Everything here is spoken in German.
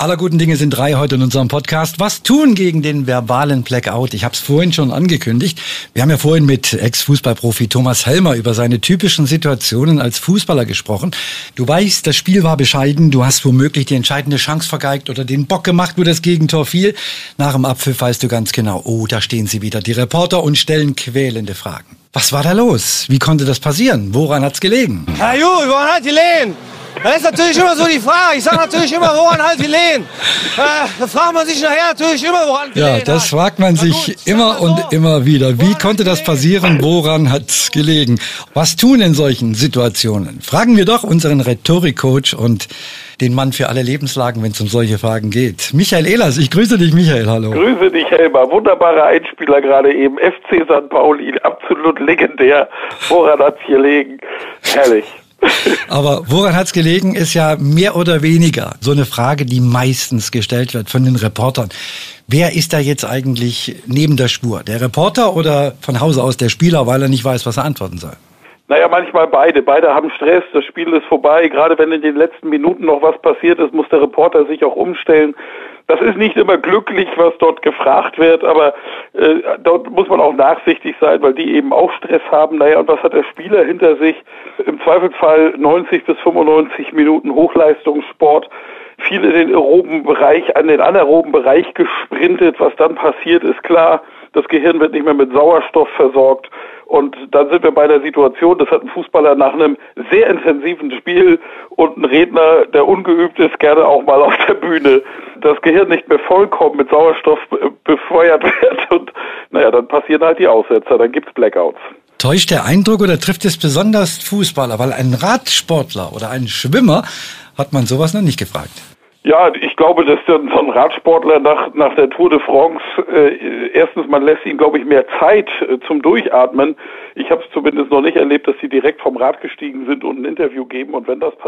Aller guten Dinge sind drei heute in unserem Podcast. Was tun gegen den verbalen Blackout? Ich habe es vorhin schon angekündigt. Wir haben ja vorhin mit Ex-Fußballprofi Thomas Helmer über seine typischen Situationen als Fußballer gesprochen. Du weißt, das Spiel war bescheiden. Du hast womöglich die entscheidende Chance vergeigt oder den Bock gemacht, wo das Gegentor fiel. Nach dem Abpfiff weißt du ganz genau, oh, da stehen sie wieder, die Reporter, und stellen quälende Fragen. Was war da los? Wie konnte das passieren? Woran hat's gelegen? Herr Juhl, woran hat gelegen? Das ist natürlich immer so die Frage. Ich sage natürlich immer, woran halt die Lehen? Äh, da fragt man sich nachher natürlich immer, woran die Ja, das fragt man sich immer und immer wieder. Wie konnte das passieren? Woran hat's gelegen? Was tun in solchen Situationen? Fragen wir doch unseren Rhetorikcoach und den Mann für alle Lebenslagen, wenn es um solche Fragen geht. Michael Ehlers, ich grüße dich, Michael, hallo. Grüße dich, Helmer. Wunderbarer Einspieler gerade eben. FC St. Pauli, absolut legendär. Woran hat's gelegen? Herrlich. Aber woran hat's gelegen, ist ja mehr oder weniger so eine Frage, die meistens gestellt wird von den Reportern. Wer ist da jetzt eigentlich neben der Spur? Der Reporter oder von Hause aus der Spieler, weil er nicht weiß, was er antworten soll? Naja, manchmal beide. Beide haben Stress, das Spiel ist vorbei. Gerade wenn in den letzten Minuten noch was passiert ist, muss der Reporter sich auch umstellen. Das ist nicht immer glücklich, was dort gefragt wird, aber äh, dort muss man auch nachsichtig sein, weil die eben auch Stress haben. Naja, und was hat der Spieler hinter sich? Im Zweifelsfall 90 bis 95 Minuten Hochleistungssport viel in den aeroben Bereich, an den anaeroben Bereich gesprintet. Was dann passiert, ist klar. Das Gehirn wird nicht mehr mit Sauerstoff versorgt. Und dann sind wir bei der Situation, das hat ein Fußballer nach einem sehr intensiven Spiel und ein Redner, der ungeübt ist, gerne auch mal auf der Bühne, das Gehirn nicht mehr vollkommen mit Sauerstoff befeuert wird. Und naja, dann passieren halt die Aussetzer, dann gibt's Blackouts. Täuscht der Eindruck oder trifft es besonders Fußballer? Weil ein Radsportler oder ein Schwimmer hat man sowas noch nicht gefragt. Ja, ich glaube, dass so ein Radsportler nach, nach der Tour de France, äh, erstens, man lässt ihm, glaube ich, mehr Zeit äh, zum Durchatmen. Ich habe es zumindest noch nicht erlebt, dass sie direkt vom Rad gestiegen sind und ein Interview geben. Und wenn das passiert,